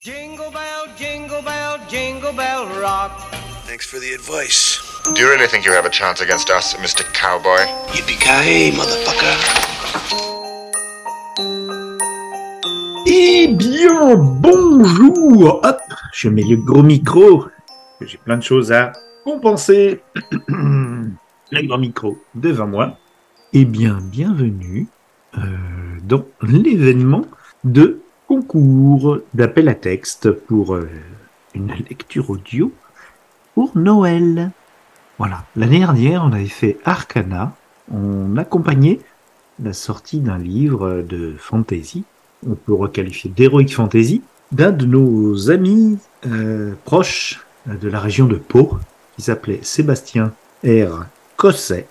Jingle bell, jingle bell, jingle bell rock. Thanks for the advice. Do you really think you have a chance against us, Mr. Cowboy? Yippee-ki-yay, motherfucker. Eh bien, bonjour Hop, je mets le gros micro. J'ai plein de choses à compenser. le grand micro devant moi. Eh bien, bienvenue euh, dans l'événement de concours d'appel à texte pour euh, une lecture audio pour Noël. Voilà, l'année dernière, on avait fait Arcana. On accompagnait la sortie d'un livre de fantasy on peut requalifier d'heroic fantasy, d'un de nos amis euh, proches de la région de Pau, qui s'appelait Sébastien R. Cosset,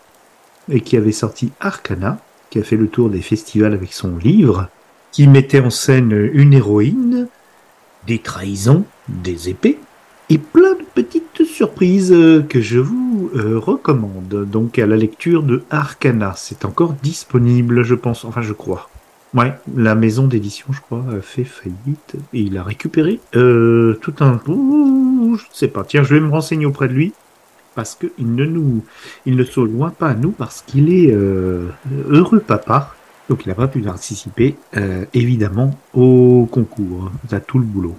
et qui avait sorti Arcana, qui a fait le tour des festivals avec son livre, qui mettait en scène une héroïne, des trahisons, des épées, et plein de petites surprises que je vous euh, recommande. Donc à la lecture de Arcana, c'est encore disponible, je pense, enfin je crois. Ouais, la maison d'édition, je crois, a fait faillite et il a récupéré euh, tout un. Ouh, je sais pas. Tiens, je vais me renseigner auprès de lui parce que il ne nous, il ne se loin pas à nous parce qu'il est euh, heureux papa, donc il n'a pas pu participer euh, évidemment au concours. à tout le boulot.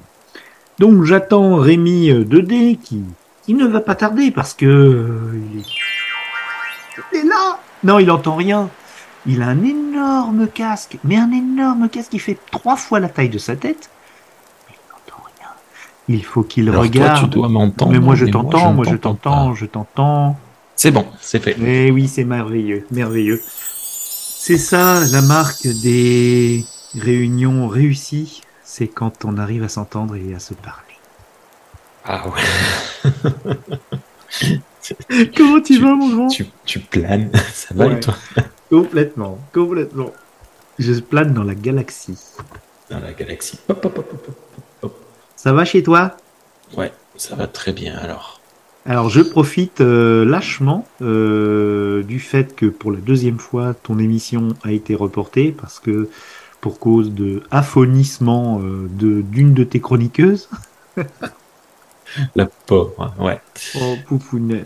Donc j'attends Rémi 2D qui, qui ne va pas tarder parce que euh, il, est... il est là. Non, il entend rien. Il a un énorme casque, mais un énorme casque qui fait trois fois la taille de sa tête. Il n'entend rien. Il faut qu'il regarde. toi, tu dois m'entendre. mais moi je t'entends, moi je t'entends, je t'entends. C'est bon, c'est fait. Eh oui, c'est merveilleux, merveilleux. C'est ça la marque des réunions réussies, c'est quand on arrive à s'entendre et à se parler. Ah ouais. Comment tu, Tu- vas, mon grand? tu, tu planes, ça va Ouais. et toi? Complètement, complètement. Je plane dans la galaxie. Dans la galaxie. Hop, hop, hop, hop, hop, hop. Ça va chez toi? Ouais, ça va très bien alors. Alors je profite euh, lâchement euh, du fait que pour la deuxième fois ton émission a été reportée parce que pour cause de affonissement euh, de d'une de tes chroniqueuses. La pauvre, ouais. Oh.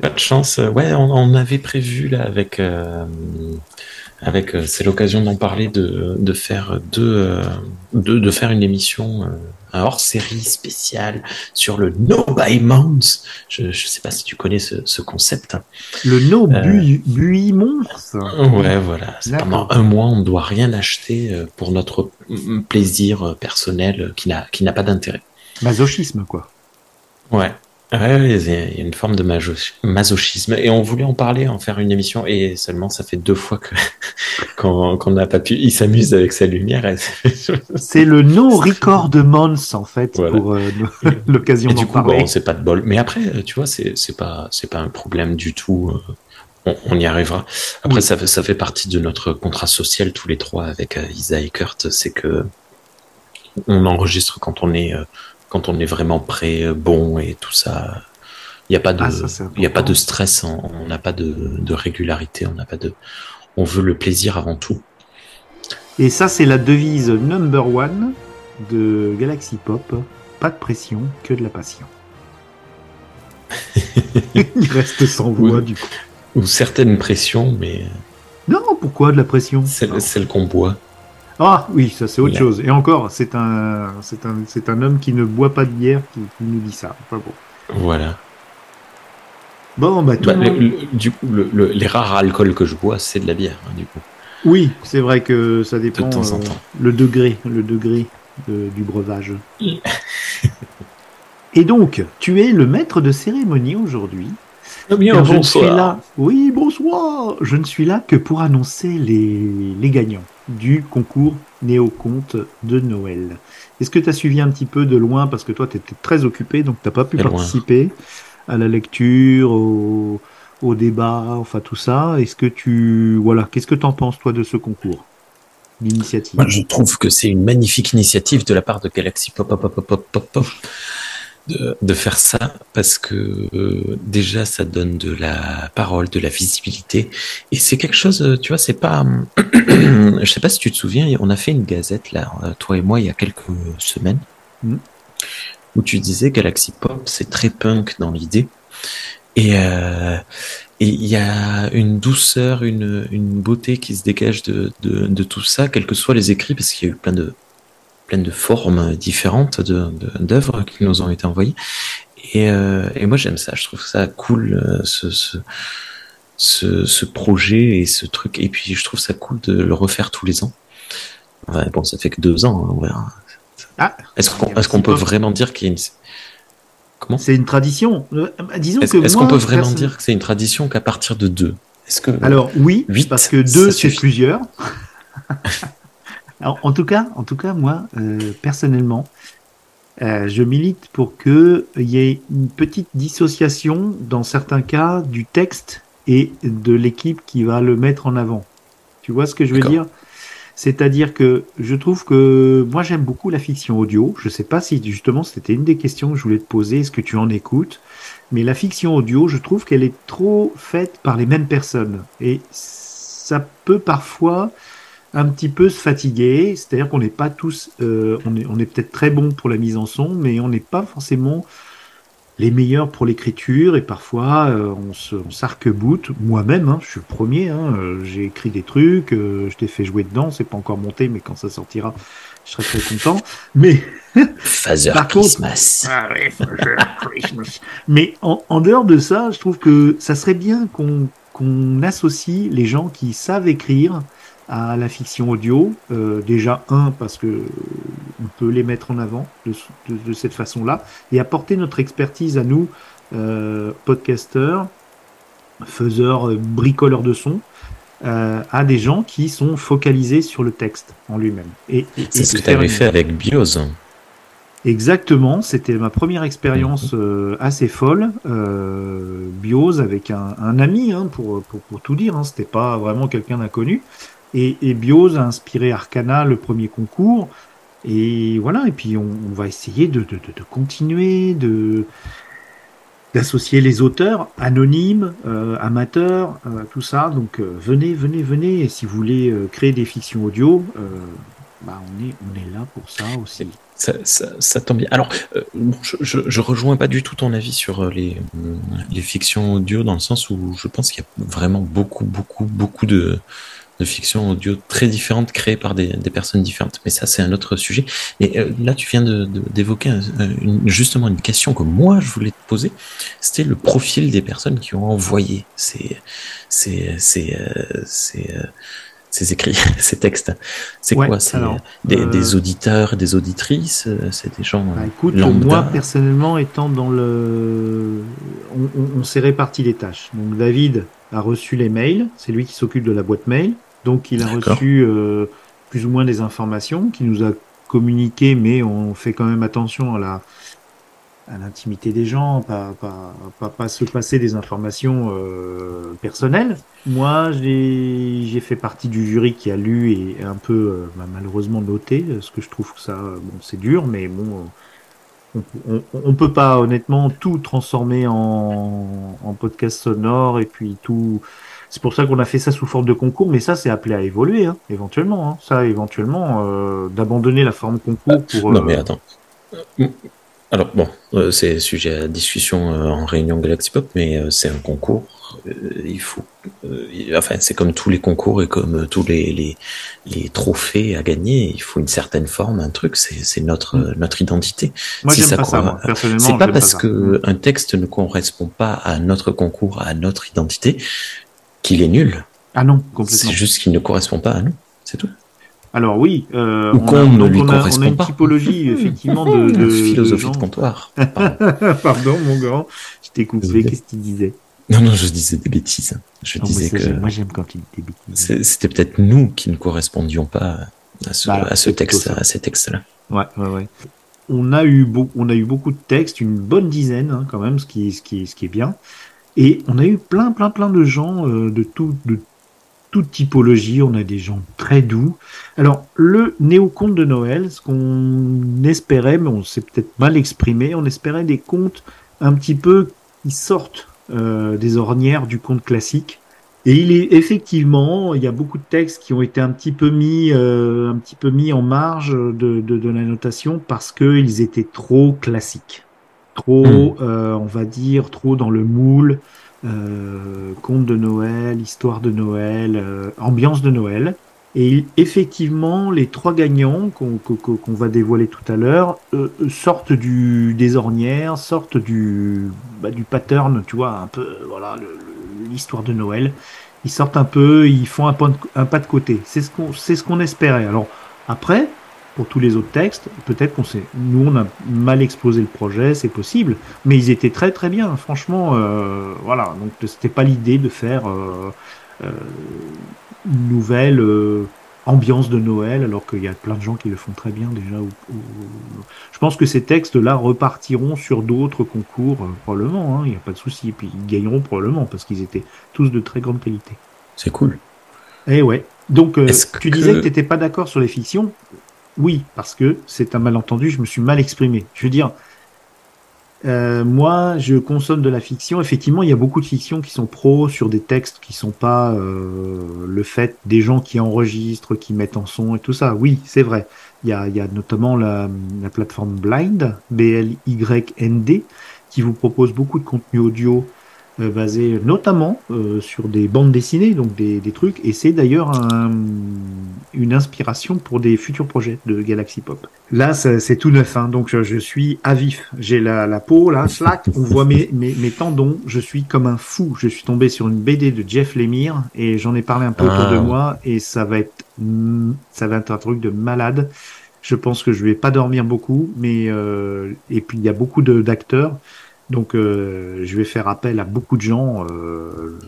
Pas de chance. Ouais, on, on avait prévu là avec avec euh, c'est l'occasion d'en parler de, de faire deux euh, de, de faire une émission euh, un hors série spéciale sur le No Buy Month. Je je sais pas si tu connais ce, ce concept. hein. Le no Euh. bu buimons. Ouais, voilà. Pendant un mois, on ne doit rien acheter pour notre plaisir personnel qui n'a qui n'a pas d'intérêt. Masochisme quoi. Ouais. Ouais, il y a une forme de masochisme et on voulait en parler, en faire une émission et seulement ça fait deux fois que qu'on n'a pas pu. Il s'amuse avec sa lumière. C'est le no record month en fait Voilà. pour euh, l'occasion d'en du coup, parler. bon, c'est pas de bol. Mais après, tu vois, c'est pas pas un problème du tout. euh, On, on y arrivera. Après, Oui. ça fait ça fait partie de notre contrat social tous les trois avec euh, Isa et Kurt. C'est que on enregistre quand on est euh, quand on est vraiment prêt, euh, bon et tout ça. Il n'y a pas de Ah, il a pas de stress. On n'a pas de, de régularité. On n'a pas de on veut le plaisir avant tout. Et ça c'est la devise number one de Galaxy Pop. Pas de pression, que de la passion. Il reste sans voix du coup. Ou certaines pressions, mais Non, pourquoi de la pression? celle, celle qu'on boit. Ah oui, ça c'est autre chose. Et encore, c'est un, c'est un, c'est un homme qui ne boit pas de bière qui, qui nous dit ça. Enfin bon. Voilà. Bon, bah tout Bah, le le- monde- le- du coup, le- le- les rares alcools que je bois, c'est de la bière, hein, du coup. Oui, c'est vrai que ça dépend. De temps en euh, temps. le degré, le degré de- du breuvage. Et donc, tu es le maître de cérémonie aujourd'hui. Ne suis là. Oui, bonsoir. Je ne suis là que pour annoncer les, les gagnants du concours Néo-Conte de Noël. Est-ce que tu as suivi un petit peu de loin? Parce que toi, tu étais très occupé, donc tu n'as pas pu participer à la lecture, au, au débat, enfin tout ça. Est-ce que tu. Voilà, qu'est-ce que tu en penses, toi, de ce concours? L'initiative. Moi, je trouve que c'est une magnifique initiative de la part de Galaxy Pop Pop Pop Pop Pop Pop de, de faire ça parce que euh, déjà ça donne de la parole, de la visibilité et c'est quelque chose, euh, tu vois, c'est pas. je sais pas si tu te souviens, on a fait une gazette là, euh, toi et moi, il y a quelques semaines. Mhm. où tu disais Galaxy Pop, c'est très punk dans l'idée. Et euh, et il y a une douceur, une, une beauté qui se dégage de, de, de tout ça, quels que soient les écrits, parce qu'il y a eu plein de plein de formes différentes de d'œuvres qui nous ont été envoyées. Et, euh, et moi j'aime ça, je trouve ça cool euh, ce, ce ce, ce projet et ce truc. Et puis je trouve ça cool de le refaire tous les ans. Ouais, bon, ça fait que deux ans, hein, on verra. Ah, Est-ce qu'on peut vraiment dire qu'il y a une comment? C'est une tradition. Euh, Disons Est-ce qu'on peut vraiment dire que c'est une tradition qu'à partir de deux? Est-ce que Alors oui, parce que deux c'est plusieurs. Alors, en tout cas, en tout cas, moi euh, personnellement, euh, je milite pour que il y ait une petite dissociation dans certains cas du texte et de l'équipe qui va le mettre en avant. Tu vois ce que je veux dire? C'est-à-dire que je trouve que moi j'aime beaucoup la fiction audio. Je sais pas si justement c'était une des questions que je voulais te poser. Est-ce que tu en écoutes? Mais la fiction audio, je trouve qu'elle est trop faite par les mêmes personnes et ça peut parfois un petit peu se fatiguer. C'est-à-dire qu'on n'est pas tous, euh, on est, on est peut-être très bon pour la mise en son, mais on n'est pas forcément les meilleurs pour l'écriture et parfois euh, on s'arc-boute moi-même hein, je suis le premier hein, euh, j'ai écrit des trucs euh, je t'ai fait jouer dedans c'est pas encore monté mais quand ça sortira je serai très content mais Father Par contre- Christmas ah Christmas. Mais en, en dehors de ça, je trouve que ça serait bien qu'on qu'on associe les gens qui savent écrire à la fiction audio. Euh, déjà, un, parce que on peut les mettre en avant de, de- de cette façon-là, et apporter notre expertise à nous, euh, podcasteurs, faiseurs, euh, bricoleurs de son, euh, à des gens qui sont focalisés sur le texte en lui-même. Et, et- C'est ce que tu avais fait avec Bios. Exactement, c'était ma première expérience euh, assez folle, euh, biose avec un, un ami, hein, pour, pour, pour tout dire, hein, c'était pas vraiment quelqu'un d'inconnu. Et, biose a inspiré Arcana le premier concours, et voilà. Et puis on, va essayer de, continuer, de d'associer les auteurs anonymes, euh, amateurs, euh, tout ça. Donc euh, venez, venez, venez. Et si vous voulez créer des fictions audio, bah on est on est là pour ça aussi. Ça, ça, tombe bien. Alors, je, je, je rejoins pas du tout ton avis sur les, les fictions audio dans le sens où je pense qu'il y a vraiment beaucoup, beaucoup, beaucoup de, de fictions audio très différentes créées par des, des personnes différentes. Mais ça, c'est un autre sujet. Et euh, là, tu viens de- de- d'évoquer un- une- justement une question que moi, je voulais te poser. C'était le profil des personnes qui ont envoyé ces, ces, ces, euh, ces, euh, ces écrits, ces textes. C'est Ouais, quoi? C'est des, euh, des auditeurs, des auditrices C'est des gens Bah, écoute, lambda moi personnellement étant dans le, on, on- on s'est réparti les tâches. Donc David a reçu les mails, c'est lui qui s'occupe de la boîte mail. Donc il a reçu euh, plus ou moins des informations qu'il nous a communiquées, mais on fait quand même attention à la à l'intimité des gens, pas, pas, pas, pas se passer des informations euh, personnelles. Moi, j'ai j'ai fait partie du jury qui a lu et un peu euh, bah, malheureusement noté, parce que je trouve que ça, euh, bon, c'est dur, mais bon, euh, on, on, on peut pas honnêtement tout transformer en, en podcast sonore et puis tout. C'est pour ça qu'on a fait ça sous forme de concours, mais ça c'est appelé à évoluer, hein, éventuellement. Hein. Ça, éventuellement, euh, d'abonner la forme concours pour. Non, euh, mais attends. Euh, Alors, bon, euh, c'est sujet à discussion en réunion Galaxy Pop, mais c'est un concours. il faut. enfin, c'est comme tous les concours et comme tous les, les, les trophées à gagner. Il faut une certaine forme, un truc. C'est notre, euh, notre identité. Moi, Si ça pas ça, moi. Personnellement, C'est pas parce ça. que un texte ne correspond pas à notre concours, à notre identité, qu'il est nul. Ah non, complètement. C'est juste qu'il ne correspond pas à nous. C'est tout. Alors oui, euh, Ou on, a, ne lui on, a, on a correspond une pas. typologie effectivement de, de, Philosophie de comptoir. Pardon. Pardon, mon grand, je t'ai coupé. Qu'est-ce qu'il disait? Non, non, je disais des bêtises. Je Non, disais que Moi, j'aime quand il dit des bêtises. c'était peut-être nous qui ne correspondions pas à ce, Bah, à ce texte, à ces textes-là. Ouais, ouais, ouais. On a eu on a eu beaucoup de textes, une bonne dizaine hein, quand même, ce qui, ce qui, ce qui est bien. Et on a eu plein, plein, plein de gens euh, de tout, de toute typologie. On a des gens très doux. Alors le néo-conte de Noël, ce qu'on espérait, mais on s'est peut-être mal exprimé, on espérait des contes un petit peu qui sortent euh, des ornières du conte classique Et il est effectivement, il y a beaucoup de textes qui ont été un petit peu mis, euh, un petit peu mis en marge de, de, de la notation parce que ils étaient trop classiques, trop, Mm. euh, on va dire, trop dans le moule, euh, conte de Noël, histoire de Noël, euh, ambiance de Noël. Et effectivement, les trois gagnants qu'on qu'on- qu'on va dévoiler tout à l'heure euh, sortent du des ornières, sortent du bah, du pattern, tu vois, un peu, euh, voilà, l'histoire de Noël. Ils sortent un peu, ils font un pas de, un pas de côté. C'est ce qu'on c'est ce qu'on espérait. Alors après, pour tous les autres textes, peut-être qu'on s'est, nous on a mal exposé le projet, c'est possible, mais ils étaient très très bien. Franchement, euh, voilà. Donc c'était pas l'idée de faire euh, euh, une nouvelle euh, ambiance de Noël, alors qu'il y a plein de gens qui le font très bien déjà. ou- ou- Je pense que ces textes-là repartiront sur d'autres concours, euh, probablement, hein, il n'y a pas de souci. Et puis ils gagneront probablement, parce qu'ils étaient tous de très grande qualité. C'est cool. Eh ouais. Donc, euh, tu que- disais que tu n'étais pas d'accord sur les fictions. Oui, parce que c'est un malentendu, je me suis mal exprimé. Je veux dire, euh, moi, je consomme de la fiction. Effectivement, il y a beaucoup de fictions qui sont pros sur des textes qui sont pas euh, le fait des gens qui enregistrent, qui mettent en son et tout ça. Oui, c'est vrai. Il y a, il y a notamment la, la plateforme Blind, B-L-Y-N-D, qui vous propose beaucoup de contenu audio euh, basé notamment euh, sur des bandes dessinées, donc des, des trucs, et c'est d'ailleurs un- une inspiration pour des futurs projets de Galaxy Pop. Là, c'est tout neuf, hein, donc je, je suis à vif. J'ai la, la peau, là, slack, on voit mes, mes, mes tendons, je suis comme un fou. Je suis tombé sur une BD de Jeff Lemire, et j'en ai parlé un peu autour Ah. de moi, et ça va être, mm, ça va être un truc de malade. Je pense que je vais pas dormir beaucoup, mais euh, et puis il y a beaucoup de- d'acteurs. Donc, euh, je vais faire appel à beaucoup de gens. Euh,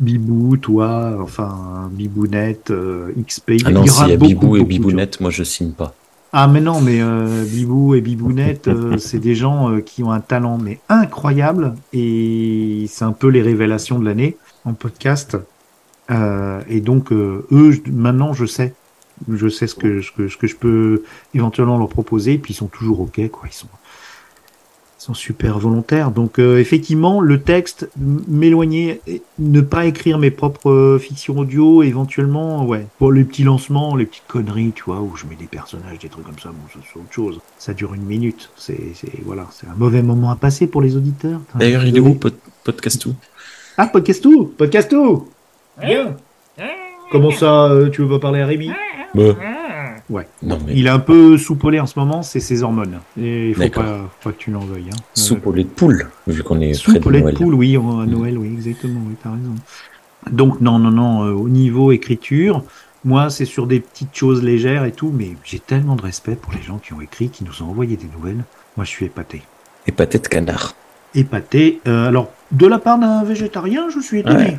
Bibou, toi, enfin, Bibounette, euh, XP. Ah non, il y aura s'il y a beaucoup, Bibou et beaucoup. Bibounette, moi je signe pas. Ah, mais non, mais euh, Bibou et Bibounette, euh, c'est des gens euh, qui ont un talent mais incroyable et c'est un peu les révélations de l'année en podcast. Euh, et donc, euh, eux, maintenant, je sais. Je sais ce que, ce, que, ce que je peux éventuellement leur proposer, et puis ils sont toujours OK, quoi. Ils sont, sont super volontaires. Donc, euh, effectivement, le texte, m'éloigner, ne pas écrire mes propres euh, fictions audio, éventuellement, ouais. Pour les petits lancements, les petites conneries, tu vois, où je mets des personnages, des trucs comme ça, bon, c'est autre chose. Ça dure une minute. C'est, c'est, voilà, c'est un mauvais moment à passer pour les auditeurs. D'ailleurs, il est où, pod- podcast où Ah, podcast tout Podcast tout Bien Comment ça, euh, tu veux pas parler à Rémi? Bah. Ouais. Non, mais Il est un peu soupolé en ce moment, c'est ses hormones. Et il faut pas, faut pas que tu l'en veuilles. Hein. au lait de poule, vu qu'on est Euh, près de lait de Noël. poule, oui, à Noël, oui, exactement, oui, t'as raison. Donc, non, non, non, euh, au niveau écriture, moi, c'est sur des petites choses légères et tout, mais j'ai tellement de respect pour les gens qui ont écrit, qui nous ont envoyé des nouvelles. Moi, je suis épaté. Et pâté de canard. Épaté. Euh, alors, de la part d'un végétarien, je suis étonné.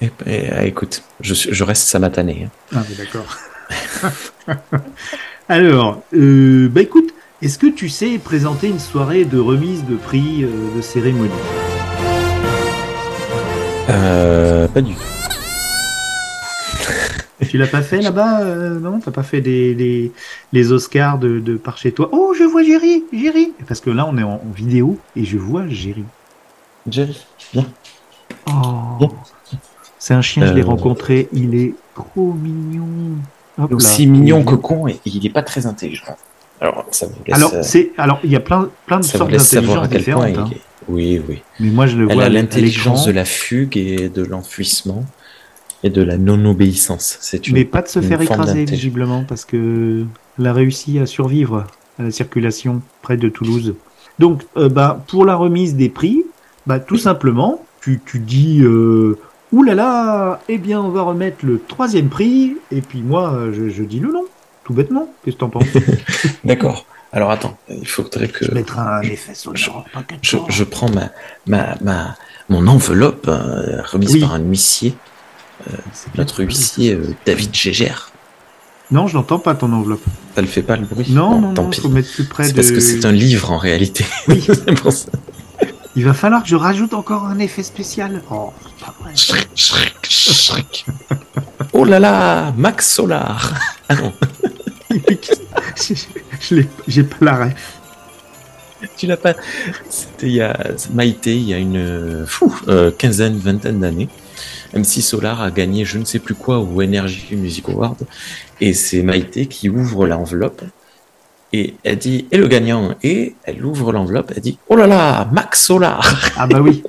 Ouais. Et, et, ah, écoute, je reste samatané. hein. Ah, mais d'accord. Alors, euh, bah écoute, est-ce que tu sais présenter une soirée de remise de prix euh, de cérémonie? Euh, pas du tout. Tu l'as pas fait là-bas euh, Non, t'as pas fait des, des- les Oscars de, de par chez toi? Oh, je vois Jerry, Jerry Parce que là, on est en, en vidéo et je vois Jerry. Jerry, viens. Oh, c'est un chien, je l'ai Euh. rencontré, il est trop mignon. Aussi mignon que con, et il est pas très intelligent. Alors, ça vous laisse, Alors, euh, c'est alors il y a plein plein de sortes d'intelligence point différentes. il hein. est. Oui, oui. Mais moi, je le Elle vois a l'intelligence de la fugue et de l'enfuissement et de la non-obéissance. C'est une. Mais pas de se faire écraser, visiblement, parce que elle a réussi à survivre à la circulation près de Toulouse. Donc, euh, bah, pour la remise des prix, bah, tout simplement, tu, tu dis, euh, Ouh là là, eh bien, on va remettre le troisième prix, et puis moi, euh, je, je dis le nom, tout bêtement. Qu'est-ce que t'en penses? D'accord. Alors attends, il faudrait que Je mettrai un effet sonore, je, pas. je prends ma, ma, ma, mon enveloppe euh, remise Oui. par un huissier, C'est bien. notre huissier euh, David Gégère. Non, je n'entends pas ton enveloppe. Ça le fait pas le bruit? Non, Bon, non, tant non, pis. faut mettre plus près C'est de... parce que c'est un livre en réalité. Oui. C'est pour ça. Il va falloir que je rajoute encore un effet spécial. Oh, c'est pas vrai. Oh là là, Max Solar. Ah non, je, je l'ai- j'ai pas la ref. tu l'as pas. C'était il y a Maïté, il y a une fou, euh, quinzaine, vingtaine d'années. MC Solar a gagné je ne sais plus quoi au Energy Music Award et c'est Maïté qui ouvre l'enveloppe et elle dit et le gagnant? Et elle ouvre l'enveloppe elle dit oh là là Max Solar Ah bah oui,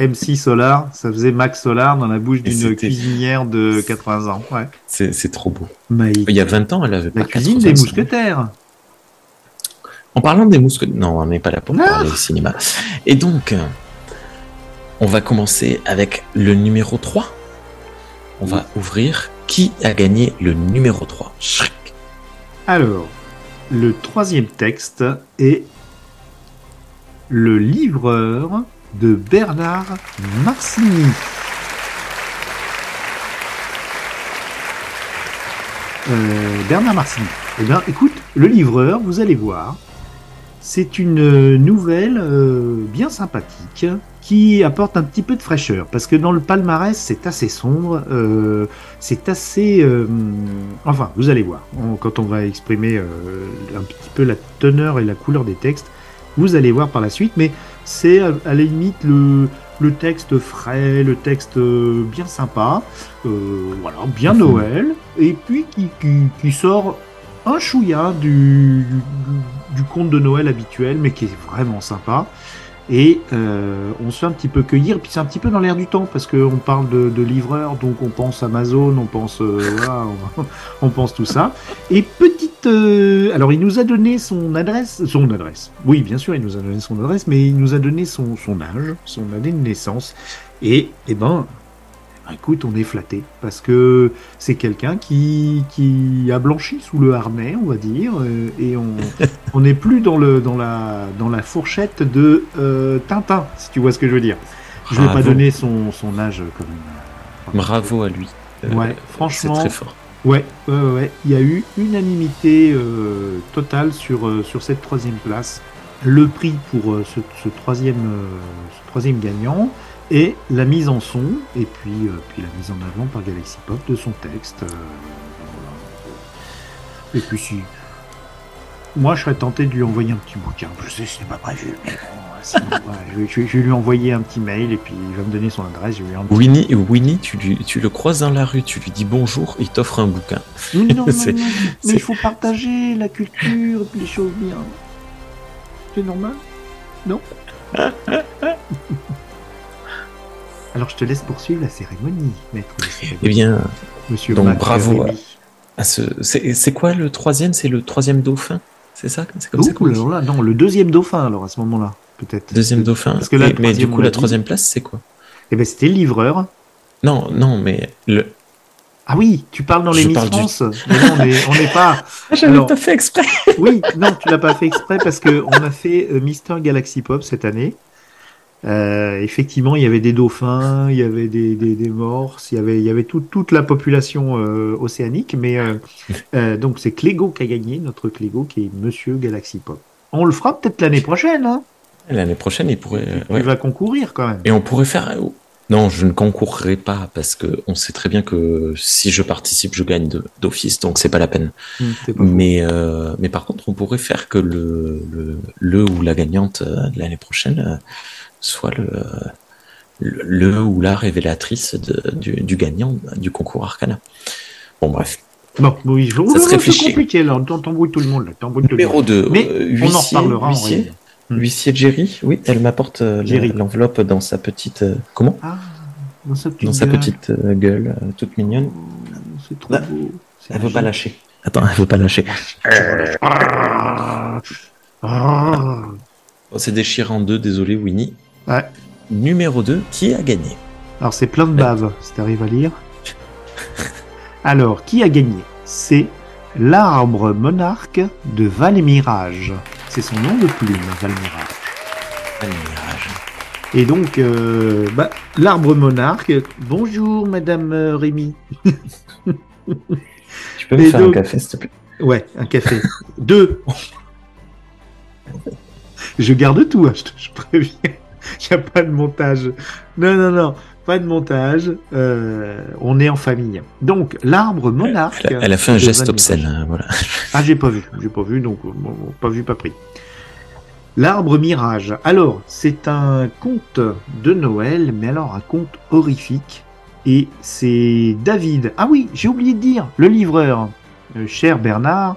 MC Solar, ça faisait Max Solar dans la bouche d'une cuisinière de 80 ans. Ouais. c'est c'est trop beau il y a 20 ans elle avait La pas cuisine 85. des mousquetaires. En parlant des mousquetaires, non, on n'est pas là pour parler cinéma. Et donc, euh, on va commencer avec le numéro 3. On va ouvrir qui a gagné le numéro 3. Shrek. Alors, le troisième texte est Le livreur de Bernard Marcini. Euh, Bernard Marcini. Eh bien, écoute, le livreur, vous allez voir, c'est une nouvelle euh, bien sympathique qui apporte un petit peu de fraîcheur. Parce que dans le palmarès c'est assez sombre, euh, c'est assez, euh, enfin vous allez voir. On- quand on va exprimer un petit peu la teneur et la couleur des textes, vous allez voir par la suite, mais c'est à, à la limite le, le texte frais, le texte bien sympa, voilà, bien. Noël, et puis qui, qui, qui sort un chouïa du, du, du conte de Noël habituel, mais qui est vraiment sympa. Et euh, on se fait un petit peu cueillir, puis c'est un petit peu dans l'air du temps, parce qu'on parle de, de livreurs, donc on pense Amazon, on pense, euh, on, pense tout ça. Et petite, euh, alors il nous a donné son adresse, son adresse. Oui, bien sûr, il nous a donné son adresse, mais il nous a donné son, son âge, son année de naissance. Et, eh ben, écoute, on est flatté parce que c'est quelqu'un qui, qui a blanchi sous le harnais, on va dire, euh, et on on n'est plus dans le dans la dans la fourchette de euh, Tintin, si tu vois ce que je veux dire. Je vais pas Bravo. donner son, son âge même. Bravo à lui. Euh, Ouais, C'est franchement, très fort. Ouais, ouais. Il y a eu unanimité totale sur, sur cette troisième place. Le prix pour ce, ce troisième, ce troisième gagnant est la mise en son et puis, euh, puis la mise en avant par Galaxy Pop de son texte. euh, voilà. Et puis si. Moi, je serais tenté de lui envoyer un petit bouquin. Je sais, ce n'est pas prévu, mais bon, sinon, voilà, je, vais, lui envoyer un petit mail et puis il va me donner son adresse. Je vais lui envoyer Winnie, Winnie tu, lui- tu le croises dans la rue, tu lui dis bonjour, il t'offre un bouquin. Non, non, non, C'est- non, mais il faut partager la culture, les choses bien. C'est normal? Non? Alors je te laisse poursuivre la cérémonie, maître. cérémonie. Eh bien, Monsieur donc, Mac bravo à ce, c'est quoi le troisième? C'est le troisième dauphin C'est ça? C'est comme ça Ouh, qu'on dit? alors là, non, le deuxième dauphin, alors à ce moment-là, peut-être. Deuxième dauphin. Parce que là, mais du coup, l'a troisième place, c'est quoi? Eh ben c'était le livreur. Non, non, mais le. Ah oui, tu parles dans les Miss du- France. Mais non, on est- on n'est pas. J'avais Alors- pas fait exprès. Oui, non, tu l'as pas fait exprès parce que on a fait euh, Mister Galaxy Pop cette année. Euh, effectivement, il y avait des dauphins, il y avait des, des, des morses, il y avait, il y avait tout- toute la population euh, océanique. Mais euh, donc c'est Clégo qui a gagné, notre Clégo qui est Monsieur Galaxy Pop. On le fera peut-être l'année prochaine. Hein L'année prochaine, il pourrait. ouais. Il va concourir quand même. Et on pourrait faire. Non, je ne concourrai pas parce que on sait très bien que si je participe, je gagne d'office, donc c'est pas la peine. Pas faux. Mais mais par contre, on pourrait faire que le le, le ou la gagnante de l'année prochaine soit le, le le ou la révélatrice de- du, du gagnant du concours Arcana. Bon bref. Bon, oui, je... Ça Oh, c'est réfléchit. compliqué là. T'em- T'embrouilles tout le monde là. Numéro monde. 2, Mais on en reparlera. huissier, réalité. Hmm. huissier Jerry, oui, elle m'apporte euh, Jerry. l'enveloppe dans sa petite euh, comment? Ah, dans sa petite Dans sa gueule. petite euh, gueule euh, toute mignonne. C'est trop Ah, beau. C'est Elle veut pas lâcher. Attends, elle veut pas lâcher. Ah. Ah. Oh, c'est déchiré en deux, désolé Winnie. Ouais. Numéro 2, qui a gagné Alors c'est plein de bave, si t'arrives à lire. Alors, qui a gagné? C'est l'arbre monarque de Valmirage. C'est son nom de plume, Valmirage. Un mirage. Et donc, euh, bah, l'arbre monarque. Bonjour, Madame euh, Rémy. Tu peux me Et faire donc- un café, s'il te plaît? Ouais, un café. Deux. Je garde tout, hein, je, te- je préviens. Il n'y a pas de montage. Non, non, non, pas de montage. Euh, on est en famille. Donc, l'arbre monarque. elle a, elle a fait un geste obscène, Mirage. hein, voilà. Ah, j'ai pas vu, j'ai pas vu, donc bon, pas vu, pas pris. L'arbre mirage. Alors, c'est un conte de Noël, mais alors un conte horrifique Et c'est David. Ah oui, j'ai oublié de dire, le livreur, euh, cher Bernard,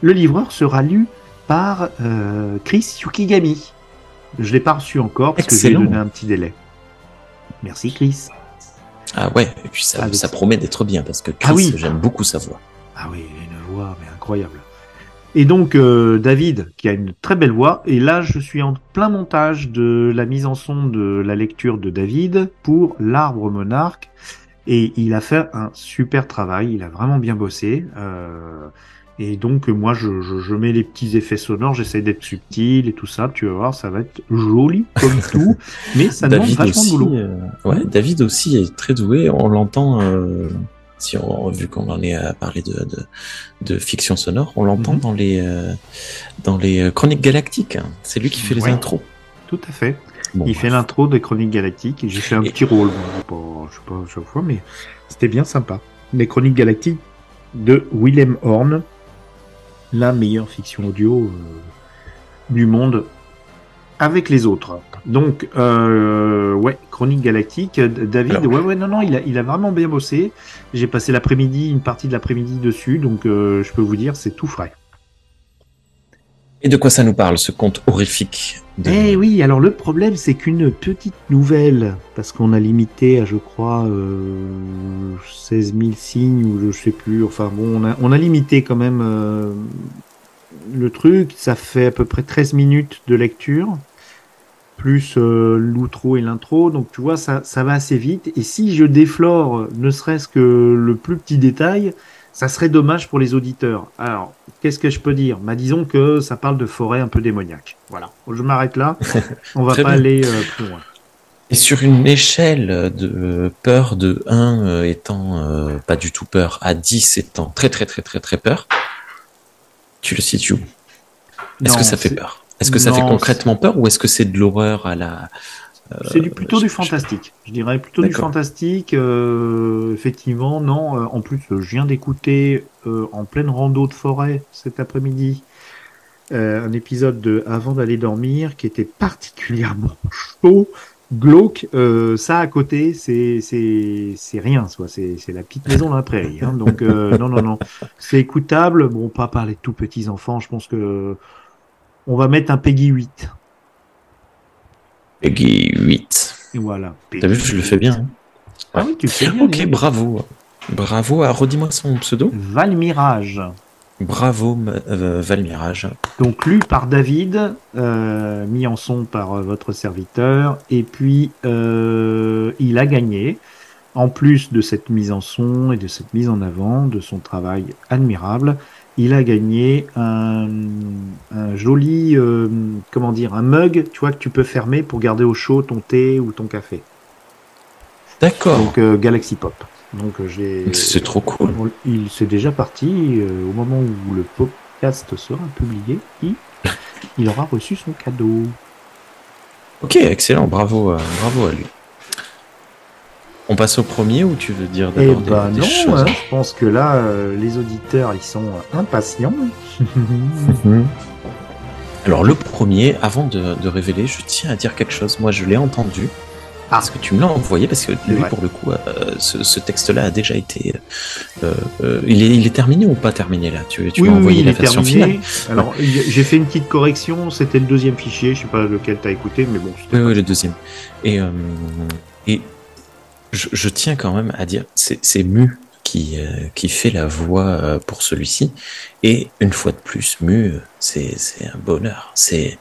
le livreur sera lu par euh, Chris Yukigami. Je l'ai pas reçu encore parce que j'ai donné un petit délai. Merci Chris. Ah ouais, et puis ça, Avec ça ça. promet d'être bien parce que Chris, Ah oui. j'aime beaucoup sa voix. Ah oui, il a une voix mais incroyable. Et donc euh, David, qui a une très belle voix, et là je suis en plein montage de la mise en son de la lecture de David pour l'arbre monarque, et il a fait un super travail, il a vraiment bien bossé. euh, et donc moi je, je, je mets les petits effets sonores, j'essaie d'être subtil et tout ça, tu vas voir, ça va être joli comme tout, mais ça demande David vachement de boulot. euh, ouais, David aussi est très doué. On l'entend, euh, si on, vu qu'on en est à parler de, de, de fiction sonore, on l'entend Mhm. dans les euh, dans les Chroniques Galactiques. hein. C'est lui qui fait les Ouais. intros. Tout à fait. Bon, il bref. fait l'intro des Chroniques Galactiques j'ai fait un Et- petit rôle. Bon, je sais pas à chaque fois, mais c'était bien sympa. Les Chroniques Galactiques de Willem Horn, la meilleure fiction audio euh, du monde avec les autres. Donc, euh, ouais, Chroniques Galactiques, euh, David, Alors- ouais, ouais, non, non, il a, il a vraiment bien bossé. J'ai passé l'après-midi, une partie de l'après-midi dessus, donc euh, je peux vous dire, c'est tout frais. Et de quoi ça nous parle, ce conte horrifique. Eh oui, alors le problème c'est qu'une petite nouvelle, parce qu'on a limité à je crois euh, 16 000 signes ou je sais plus, enfin bon, on a, on a limité quand même euh, le truc, ça fait à peu près 13 minutes de lecture, plus euh, l'outro et l'intro, donc tu vois, ça, ça va assez vite, et si je déflore ne serait-ce que le plus petit détail, ça serait dommage pour les auditeurs. Alors, qu'est-ce que je peux dire? Bah, Disons que ça parle de forêt un peu démoniaque. Voilà, je m'arrête là. On va pas bien. aller euh, plus loin. Et sur une échelle de peur de 1 euh, étant euh, pas du tout peur à 10 étant très très très très très peur, tu le situes où? Est-ce que ça fait peur? Est-ce que ça fait concrètement peur ou est-ce que c'est de l'horreur à la... C'est du, plutôt je- du fantastique. Je dirais plutôt du fantastique. euh, effectivement, non. euh, en plus, euh, je viens d'écouter euh, en pleine rando de forêt cet après-midi euh, un épisode de Avant d'aller dormir qui était particulièrement chaud, glauque. Euh, ça à côté, c'est c'est c'est rien, soit. C'est c'est la petite maison dans la prairie. Hein, donc euh, non non non, c'est écoutable. Bon, pas par les tout petits enfants. Je pense que on va mettre un Peggy 8. Peggy 8. Et voilà. T'as vu, je le fais bien. hein. Ah oui, tu le fais bien. Ok, bravo. Bravo. Redis-moi son pseudo. Valmirage. Bravo, euh, Valmirage. Donc lu par David, euh, mis en son par euh, votre serviteur, et puis il a gagné, en plus de cette mise en son et de cette mise en avant, de son travail admirable, il a gagné un, un joli, euh, comment dire, un mug, tu vois, que tu peux fermer pour garder au chaud ton thé ou ton café. D'accord. Donc euh, Galaxy Pop. Donc euh, j'ai. C'est trop cool. Il c'est déjà parti euh, au moment où le podcast sera publié. Il, il aura reçu son cadeau. Ok, excellent. Bravo, bravo à lui. On passe au premier ou tu veux dire Eh d'abord des, ben des non, choses hein, je pense que là, euh, les auditeurs, ils sont euh, impatients. Alors le premier, avant de, de révéler, je tiens à dire quelque chose. Moi, je l'ai entendu. Ah. Parce que tu me l'as envoyé, parce que lui, pour le coup, euh, ce, ce texte-là a déjà été. euh, euh, il, est, il est terminé ou pas terminé là? Tu, tu oui, m'as oui, envoyé il la est version terminé. finale. Alors, j'ai fait une petite correction. C'était le deuxième fichier. Je sais pas lequel t'as écouté, mais bon. Oui, oui, le deuxième. Et, et je, je tiens quand même à dire, c'est Mu qui, euh, qui fait la voix euh, pour celui-ci. Et une fois de plus, Mu, c'est un bonheur. C'est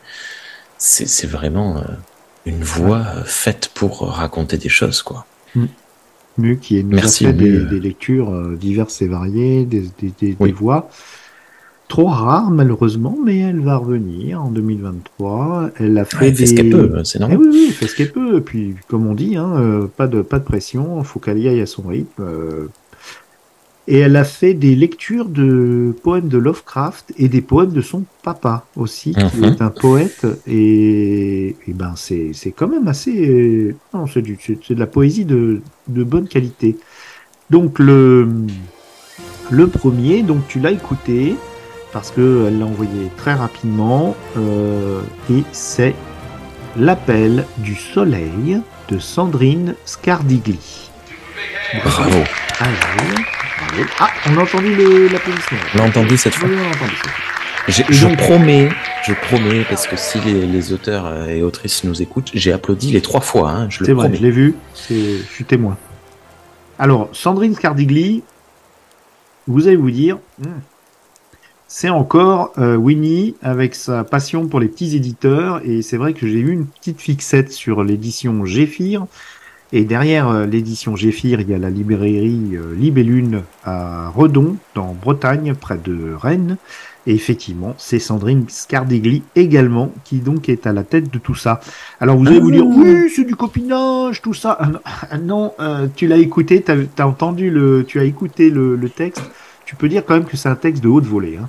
c'est c'est vraiment euh, une voix euh, faite pour raconter des choses, quoi. Mu qui nous Merci, a fait des, des lectures euh, diverses et variées, des, des, des- Oui. des voix. Trop rare malheureusement, mais elle va revenir en 2023. Elle a fait Ouais, elle fait des... ce qu'elle peut, euh, c'est Eh normal. oui, oui, elle fait ce qu'elle peut. Et puis, comme on dit, hein, euh, pas de pas de pression, faut qu'elle y aille à son rythme. euh. Et elle a fait des lectures de poèmes de Lovecraft et des poèmes de son papa aussi, qui Mhm. est un poète. Et, et ben, c'est quand même assez. euh, Non, c'est de la poésie de de bonne qualité. Donc le le premier, donc tu l'as écouté parce que elle l'a envoyé très rapidement euh, et c'est l'appel du soleil de Sandrine Scardigli. Bravo. Ah. Ah, on a entendu l'applaudissement. On l'a entendu cette fois. Oui, on entendu. Je donc- promets, je promets, parce que si les, les auteurs euh, et autrices nous écoutent, j'ai applaudi les trois fois, hein, je C'est vrai, je l'ai vu. Je suis témoin. Alors, Sandrine Scardigli, vous allez vous dire, hmm, c'est encore euh, Winnie avec sa passion pour les petits éditeurs. Et c'est vrai que j'ai eu une petite fixette sur l'édition Géphir. Et derrière euh, l'édition Géphir, il y a la librairie euh, Libellune à Redon, dans Bretagne, près de Rennes. Et effectivement, c'est Sandrine Scardigli également qui donc est à la tête de tout ça. Alors vous allez vous dire, oui, c'est du copinage, tout ça. Ah non, ah euh, tu l'as écouté, t'as as entendu le, tu as écouté le, le texte. Tu peux dire quand même que c'est un texte de haute volée. Hein.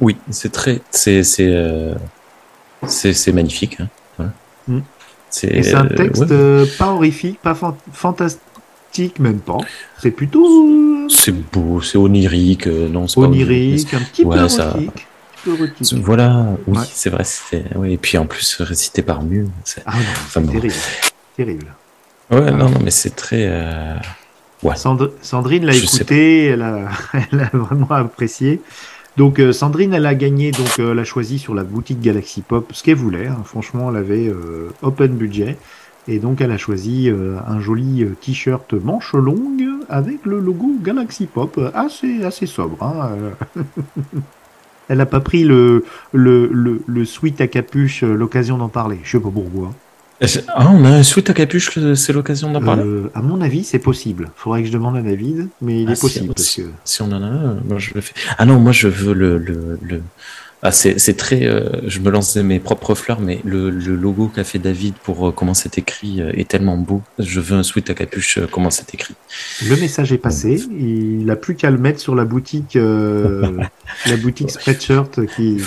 Oui, c'est très, c'est, c'est, euh, c'est, c'est magnifique. Hein. Voilà. Mm. C'est, Et c'est un euh, texte ouais. pas horrifique, pas fan- fantastique, même pas. C'est plutôt euh, C'est beau, c'est onirique, non, c'est pas onirique, un petit Ouais, peu ça- Voilà, oui, Ouais. c'est vrai, oui, et puis en plus récité par Mu. c'est- Ah non, c'est bon. terrible. Terrible. Ouais, non, non, mais c'est très, euh, ouais. Sandrine l'a écouté, elle a, elle a vraiment apprécié. Donc euh, Sandrine, elle a gagné, donc euh, elle a choisi sur la boutique Galaxy Pop ce qu'elle voulait. hein. Franchement, elle avait euh, open budget. Et donc elle a choisi euh, un joli t-shirt manche longue avec le logo Galaxy Pop, assez, assez sobre. hein, elle n'a pas pris le, le, le, le sweat à capuche, l'occasion d'en parler. Je sais pas pourquoi. Ah, on a un sweat à capuche, le- c'est l'occasion d'en parler. Euh, à mon avis, c'est possible. Faudrait que je demande à David, mais il Ah, est si, possible. ah, parce si. que... Si on en a un, moi je le fais. Ah non, moi je veux le. le, le... Ah, c'est très. euh, je me lance mes propres fleurs, mais le, le logo qu'a fait David pour euh, comment c'est écrit euh, est tellement beau. Je veux un sweat à capuche, euh, comment c'est écrit. Le message est passé. Il a plus qu'à le mettre sur la boutique, euh, la boutique Spreadshirt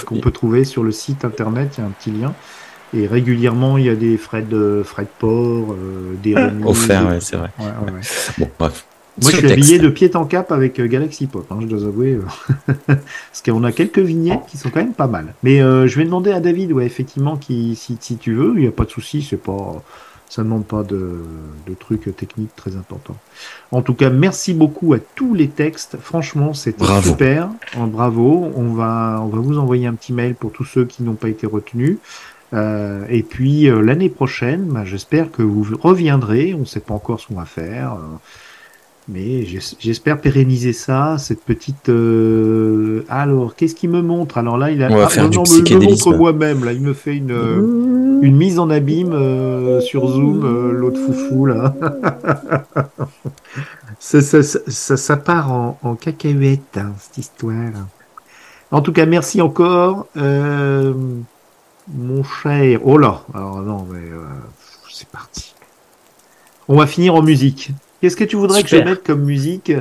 qu'on peut trouver sur le site internet. Il y a un petit lien. Et régulièrement, il y a des frais de frais de port, euh, des remises. Offert, des- ouais, c'est vrai. Ouais, ouais, ouais. Bon, bref. Moi, je suis habillé de pied en cap avec euh, Galaxy Pop, hein, je dois avouer. euh. Parce qu'on a quelques vignettes qui sont quand même pas mal. Mais euh, je vais demander à David, ouais, effectivement, qui, si, si tu veux, il n'y a pas de souci, c'est pas, ça ne demande pas de, de trucs techniques très importants. En tout cas, merci beaucoup à tous les textes. Franchement, c'était super. Euh, Bravo. On va, on va vous envoyer un petit mail pour tous ceux qui n'ont pas été retenus. Euh, et puis euh, l'année prochaine, bah, j'espère que vous reviendrez. On ne sait pas encore ce qu'on va faire. euh, mais j'es- j'espère pérenniser ça, cette petite. euh, Alors, qu'est-ce qu'il me montre? Alors là, il a. On va Ah, faire non, du non, me- montre moi-même. Là, il me fait une une mise en abîme euh, sur Zoom, euh, l'autre foufou là. ça, ça, ça, ça, ça part en, en cacahuète, hein, cette histoire. En tout cas, merci encore, euh, mon cher. Oh là, alors non, mais euh, c'est parti. On va finir en musique. Qu'est-ce que tu voudrais que je mette comme musique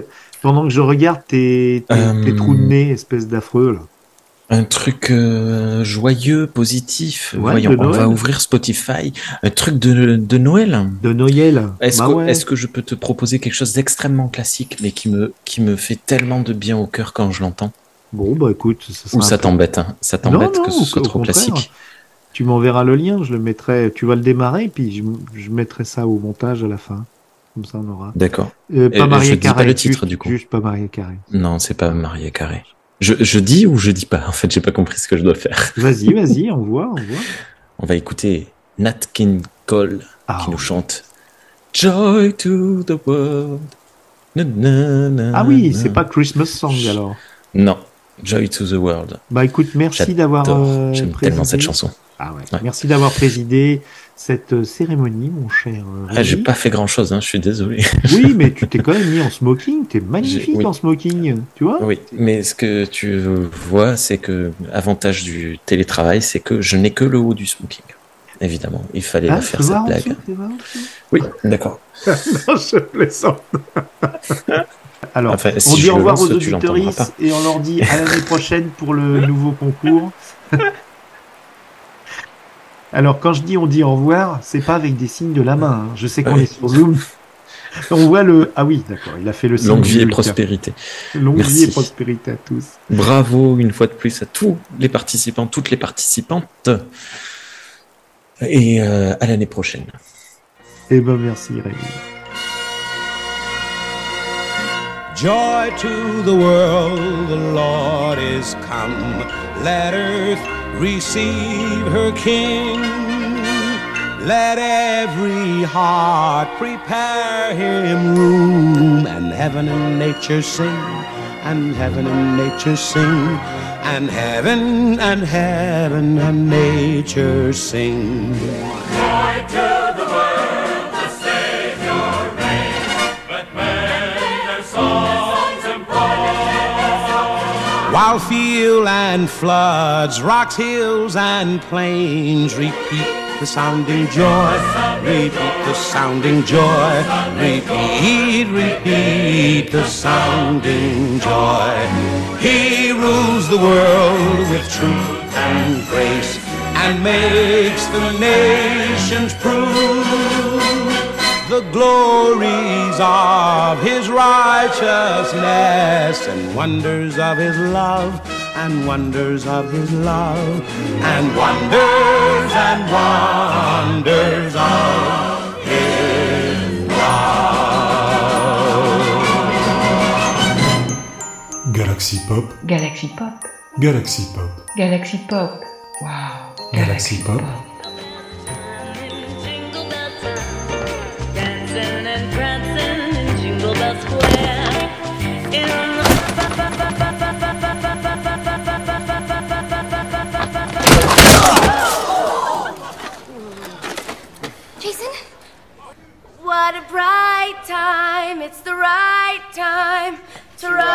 pendant que je regarde tes, tes, Euh, tes trous de nez, espèce d'affreux là? Un truc euh, joyeux, positif. Ouais, Voyons, on va ouvrir Spotify. Un truc de, de Noël. De Noël. Est-ce Bah que, ouais. est-ce que je peux te proposer quelque chose d'extrêmement classique, mais qui me, qui me fait tellement de bien au cœur quand je l'entends? Bon, bah écoute, ça Ou ça peu- t'embête hein Ça t'embête que ce soit trop classique Tu m'enverras le lien, je le mettrai. Tu vas le démarrer, puis je, je mettrai ça au montage à la fin. Comme ça, on aura. D'accord. Euh, pas je Maria dis pas Carré. le titre, juste, du coup. Juste pas Maria Carré. Non, c'est pas Maria Carré. Je, je dis ou je dis pas? En fait, j'ai pas compris ce que je dois faire. Vas-y, vas-y, on voit, on voit. On va écouter Nat King Cole Ah, qui nous chante Joy to the world. Na, na, na, ah oui, c'est pas Christmas Song alors. Non, Joy to the world. Bah écoute, merci d'avoir. Euh, J'aime tellement cette chanson. Ah ouais. Ouais. Merci d'avoir présidé cette euh, cérémonie, mon cher. euh, Ah, j'ai pas fait grand chose, hein, je suis désolé. Oui, mais tu t'es quand même mis en smoking. T'es magnifique oui. en smoking, tu vois? Oui, mais ce que tu vois, c'est que avantage du télétravail, c'est que je n'ai que le haut du smoking. Évidemment, il fallait Ah, la faire cette blague. dessous, Oui, d'accord. non, je plaisante. Alors, Enfin, si on dit au revoir aux auditeuristes et on leur dit à l'année prochaine pour le nouveau concours. Alors, quand je dis on dit au revoir, c'est pas avec des signes de la main. hein. Je sais qu'on est sur Zoom. On voit le. Ah oui, d'accord, il a fait le signe. Longue vie et prospérité. Longue Merci. vie et prospérité à tous. Bravo une fois de plus à tous les participants, toutes les participantes. Et euh, à l'année prochaine. Eh ben, merci, Rémi. Joy to the world, the Lord is come. Let earth receive her King. Let every heart prepare him room, and heaven and nature sing, and heaven and nature sing, and heaven and heaven and nature sing. Joy to the world, the Savior reigns, their songs employ. While field and floods, rocks, hills, and plains repeat the sounding joy, repeat the sounding joy, repeat, repeat the sounding joy. He rules the world with truth and grace and makes the nations prove the glories of his righteousness and wonders of his love and wonders of his love and wonders and wonders of his love. Galaxy Pop, Galaxy Pop. Galaxy Pop, Galaxy Pop. Wow. Galaxy Pop. Jingle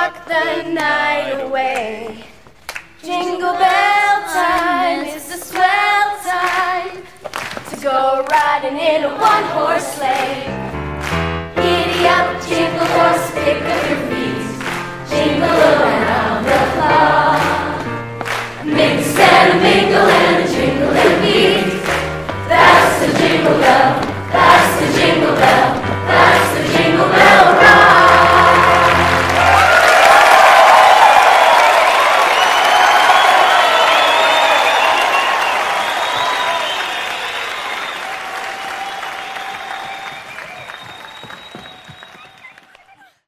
rock the night away. Jingle bell time is the swell time to go riding in a one horse sleigh. Giddy up, jingle horse, pick up your feet, jingle around the clock. Mix and a mingle and a jingle and beat. That's the jingle bell.